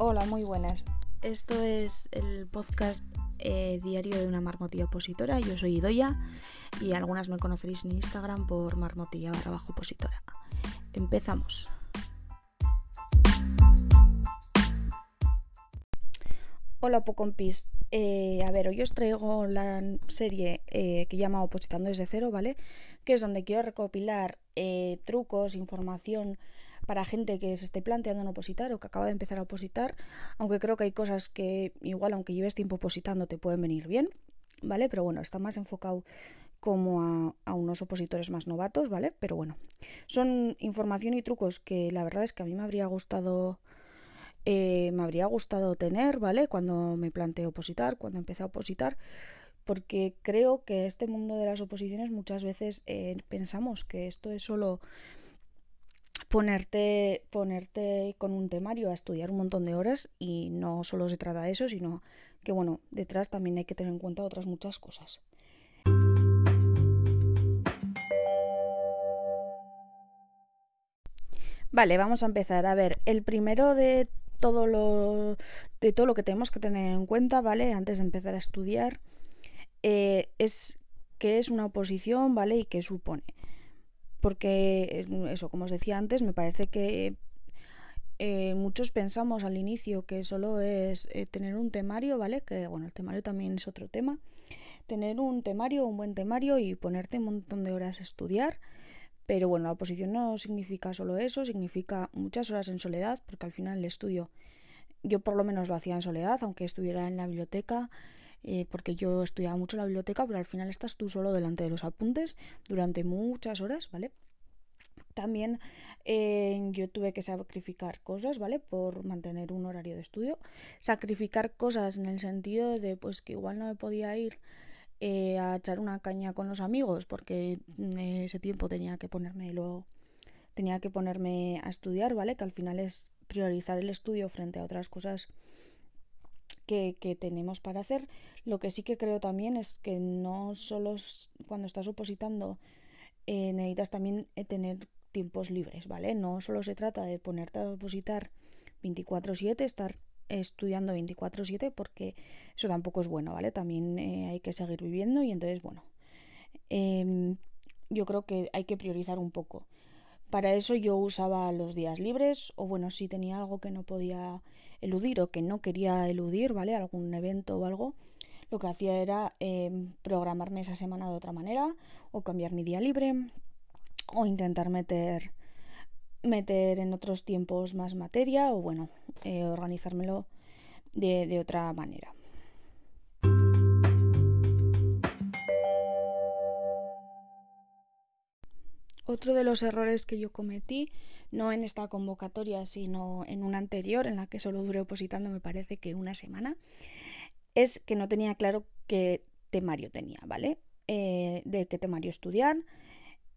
Hola, muy buenas. Esto es el podcast eh, diario de una marmotilla opositora. Yo soy Idoya y algunas me conoceréis en Instagram por marmotilla barra bajo opositora. Empezamos. Hola Pocompis. Eh, a ver, hoy os traigo la serie eh, que llama Opositando desde cero, ¿vale? Que es donde quiero recopilar eh, trucos, información para gente que se esté planteando en opositar o que acaba de empezar a opositar, aunque creo que hay cosas que igual aunque lleves tiempo opositando te pueden venir bien, ¿vale? Pero bueno, está más enfocado como a, unos opositores más novatos, ¿vale? Pero bueno, son información y trucos que la verdad es que a mí me habría gustado eh, me habría gustado tener, ¿vale? Cuando me planteé opositar, cuando empecé a opositar, porque creo que este mundo de las oposiciones muchas veces eh, pensamos que esto es solo ponerte, ponerte con un temario a estudiar un montón de horas y no solo se trata de eso, sino que bueno, detrás también hay que tener en cuenta otras muchas cosas. Vale, vamos a empezar. A ver, el primero de todo lo de todo lo que tenemos que tener en cuenta, ¿vale? Antes de empezar a estudiar, eh, es qué es una oposición, ¿vale? Y qué supone porque eso, como os decía antes, me parece que eh, muchos pensamos al inicio que solo es eh, tener un temario, ¿vale? Que bueno, el temario también es otro tema. Tener un temario, un buen temario y ponerte un montón de horas a estudiar. Pero bueno, la oposición no significa solo eso, significa muchas horas en soledad, porque al final el estudio, yo por lo menos lo hacía en soledad, aunque estuviera en la biblioteca, eh, porque yo estudiaba mucho la biblioteca, pero al final estás tú solo delante de los apuntes durante muchas horas, ¿vale? También eh, yo tuve que sacrificar cosas, ¿vale? Por mantener un horario de estudio. Sacrificar cosas en el sentido de, pues, que igual no me podía ir eh, a echar una caña con los amigos, porque en ese tiempo tenía que ponerme luego tenía que ponerme a estudiar, ¿vale? Que al final es priorizar el estudio frente a otras cosas que, tenemos para hacer. Lo que sí que creo también es que no solo cuando estás opositando eh, necesitas también eh, tener tiempos libres, ¿vale? No solo se trata de ponerte a opositar 24/7, estar estudiando 24/7 porque eso tampoco es bueno, ¿vale? También eh, hay que seguir viviendo y entonces, bueno, em, yo creo que hay que priorizar un poco. Para eso yo usaba los días libres o bueno, si tenía algo que no podía eludir o que no quería eludir, ¿vale? Algún evento o algo, lo que hacía era eh, programarme esa semana de otra manera o cambiar mi día libre o intentar meter meter en otros tiempos más materia o bueno, eh, organizármelo de, de otra manera. Otro de los errores que yo cometí, no en esta convocatoria, sino en una anterior, en la que solo duré opositando, me parece que una semana, es que no tenía claro qué temario tenía, ¿vale? Eh, de qué temario estudiar.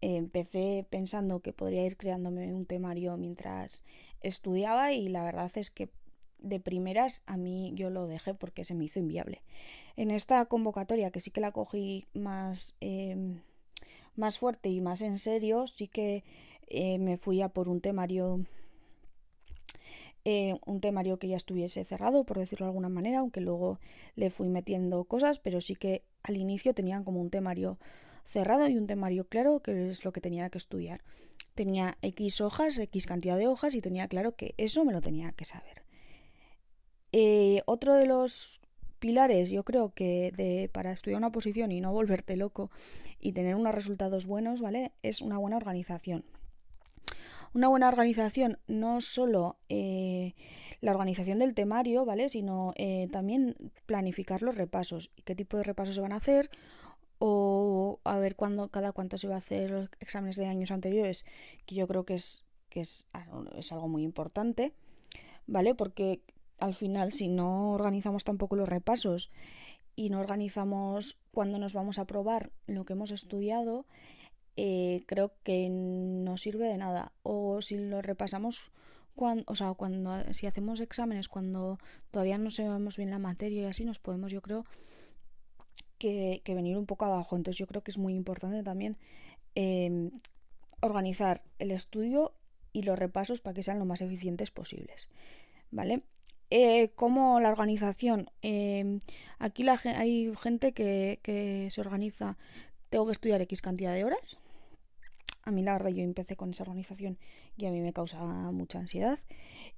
empecé pensando que podría ir creándome un temario mientras estudiaba y la verdad es que de primeras a mí yo lo dejé porque se me hizo inviable. En esta convocatoria, que sí que la cogí más... Em, más fuerte y más en serio, sí que eh, me fui a por un temario eh, un temario que ya estuviese cerrado, por decirlo de alguna manera, aunque luego le fui metiendo cosas, pero sí que al inicio tenían como un temario cerrado y un temario claro, que es lo que tenía que estudiar. Tenía X hojas, X cantidad de hojas y tenía claro que eso me lo tenía que saber. Eh, otro de los pilares, yo creo que de, para estudiar una posición y no volverte loco y tener unos resultados buenos, ¿vale? Es una buena organización. Una buena organización, no solo eh, la organización del temario, ¿vale? Sino eh, también planificar los repasos. ¿Qué tipo de repasos se van a hacer? O a ver cuándo, cada cuánto se va a hacer los exámenes de años anteriores, que yo creo que es, que es, es algo muy importante, ¿vale? Porque al final, si no organizamos tampoco los repasos y no organizamos cuando nos vamos a probar lo que hemos estudiado, eh, creo que no sirve de nada. O si lo repasamos, cuando, o sea, cuando si hacemos exámenes cuando todavía no sabemos bien la materia y así, nos podemos, yo creo, que, venir un poco abajo. Entonces yo creo que es muy importante también em, organizar el estudio y los repasos para que sean lo más eficientes posibles. ¿Vale? Eh, como la organización. Em, aquí la, hay gente que, se organiza. Tengo que estudiar X cantidad de horas. A mí la verdad yo empecé con esa organización y a mí me causa mucha ansiedad.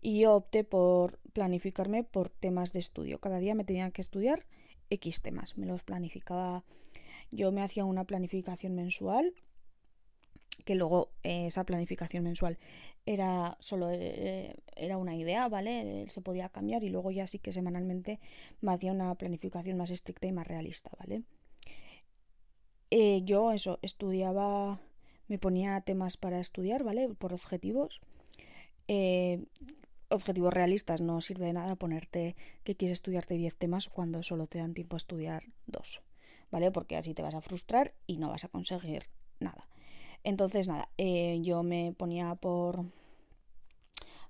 Y yo opté por planificarme por temas de estudio. Cada día me tenía que estudiar X temas. Me los planificaba. Yo me hacía una planificación mensual que luego eh, esa planificación mensual era solo eh, era una idea, ¿vale? Se podía cambiar y luego ya sí que semanalmente me hacía una planificación más estricta y más realista, ¿vale? Eh, yo eso, estudiaba, me ponía temas para estudiar, ¿vale? Por objetivos. objetivos realistas, no sirve de nada ponerte que quieres estudiarte 10 temas cuando solo te dan tiempo a estudiar dos, ¿vale? Porque así te vas a frustrar y no vas a conseguir nada. Entonces, nada, eh, yo me ponía por,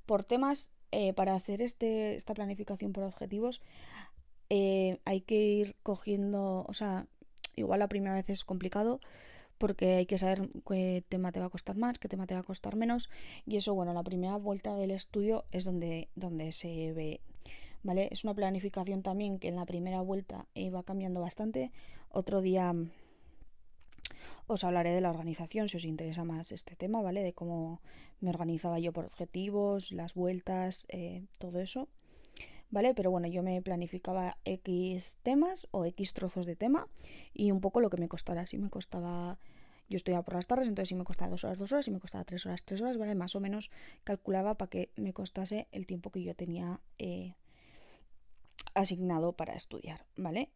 por temas eh, para hacer este, esta planificación por objetivos. Eh, hay que ir cogiendo, o sea, igual la primera vez es complicado porque hay que saber qué tema te va a costar más, qué tema te va a costar menos. Y eso, bueno, la primera vuelta del estudio es donde, donde se ve. ¿Vale? Es una planificación también que en la primera vuelta va cambiando bastante. Otro día os hablaré de la organización si os interesa más este tema, ¿vale? De cómo me organizaba yo por objetivos, las vueltas, eh, todo eso, ¿vale? Pero bueno, yo me planificaba X temas o X trozos de tema y un poco lo que me costara. Si me costaba, yo estudiaba por las tardes, entonces si me costaba dos horas, dos horas, si me costaba tres horas, tres horas, ¿vale? Más o menos calculaba para que me costase el tiempo que yo tenía eh, asignado para estudiar, ¿vale?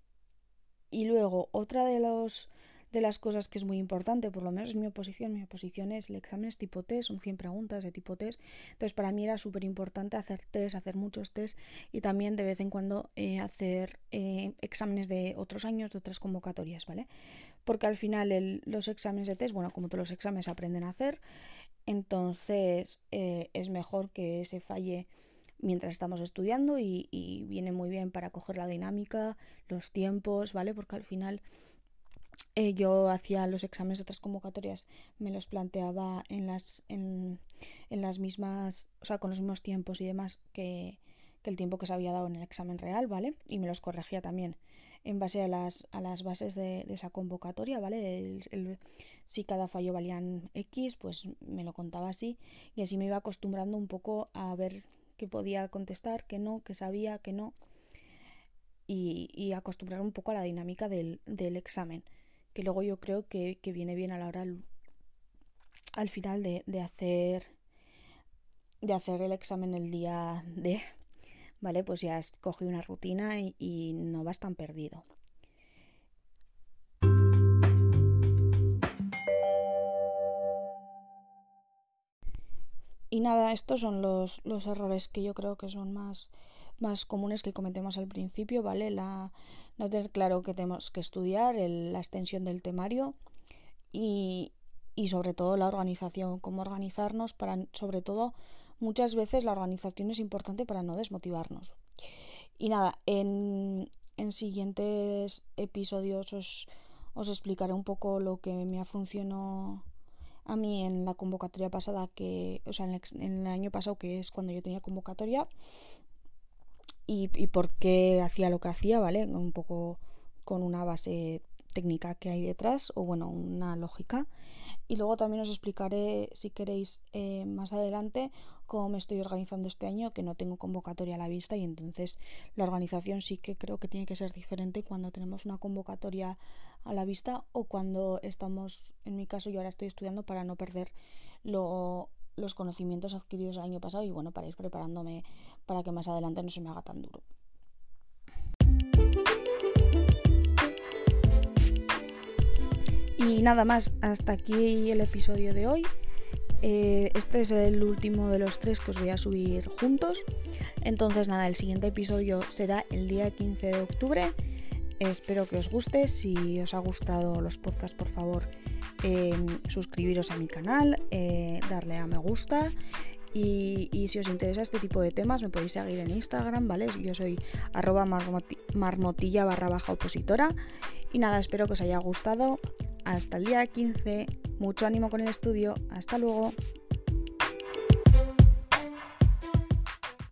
Y luego, otra de los de las cosas que es muy importante, por lo menos en mi oposición. Mi oposición es el examen es tipo test, son 100 preguntas de tipo test. Entonces, para mí era súper importante hacer test, hacer muchos test y también de vez en cuando eh, hacer eh, exámenes de otros años, de otras convocatorias, ¿vale? Porque al final los exámenes de test, bueno, como todos los exámenes aprenden a hacer, entonces eh, es mejor que se falle mientras estamos estudiando y, y, viene muy bien para coger la dinámica, los tiempos, ¿vale? Porque al final eh, yo hacía los exámenes de otras convocatorias, me los planteaba en las, en, las mismas, o sea, con los mismos tiempos y demás que, el tiempo que se había dado en el examen real, ¿vale? Y me los corregía también en base a las, a las bases de, esa convocatoria, ¿vale? si cada fallo valían X, pues me lo contaba así y así me iba acostumbrando un poco a ver qué podía contestar, qué no, qué sabía, qué no y, y acostumbrar un poco a la dinámica del, del examen que luego yo creo que, viene bien a la hora al, final de, hacer de hacer el examen el día de vale pues ya has cogido una rutina y, y no vas tan perdido. Y nada estos son los, los errores que yo creo que son más más comunes que cometemos al principio, ¿vale? La, no tener claro que tenemos que estudiar, la extensión del temario y, sobre todo la organización, cómo organizarnos para, sobre todo, muchas veces la organización es importante para no desmotivarnos. Y nada, en, en siguientes episodios os, os, explicaré un poco lo que me ha funcionado a mí en la convocatoria pasada, que, o sea, en el, en el año pasado, que es cuando yo tenía convocatoria, y, y por qué hacía lo que hacía, ¿vale? Un poco con una base técnica que hay detrás o bueno, una lógica. Y luego también os explicaré, si queréis, eh, más adelante cómo me estoy organizando este año, que no tengo convocatoria a la vista y entonces la organización sí que creo que tiene que ser diferente cuando tenemos una convocatoria a la vista o cuando estamos, en mi caso yo ahora estoy estudiando para no perder lo, los conocimientos adquiridos el año pasado y bueno, para ir preparándome para que más adelante no se me haga tan duro. Y nada más, hasta aquí el episodio de hoy. Eh, este es el último de los tres que os voy a subir juntos. Entonces nada, el siguiente episodio será el día 15 de octubre. Espero que os guste. Si os ha gustado los podcasts, por favor, Em, suscribiros a mi canal, eh, darle a me gusta y, si os interesa este tipo de temas me podéis seguir en Instagram, ¿vale? Yo soy arroba marmotilla barra baja opositora y nada, espero que os haya gustado. Hasta el día 15, mucho ánimo con el estudio, hasta luego.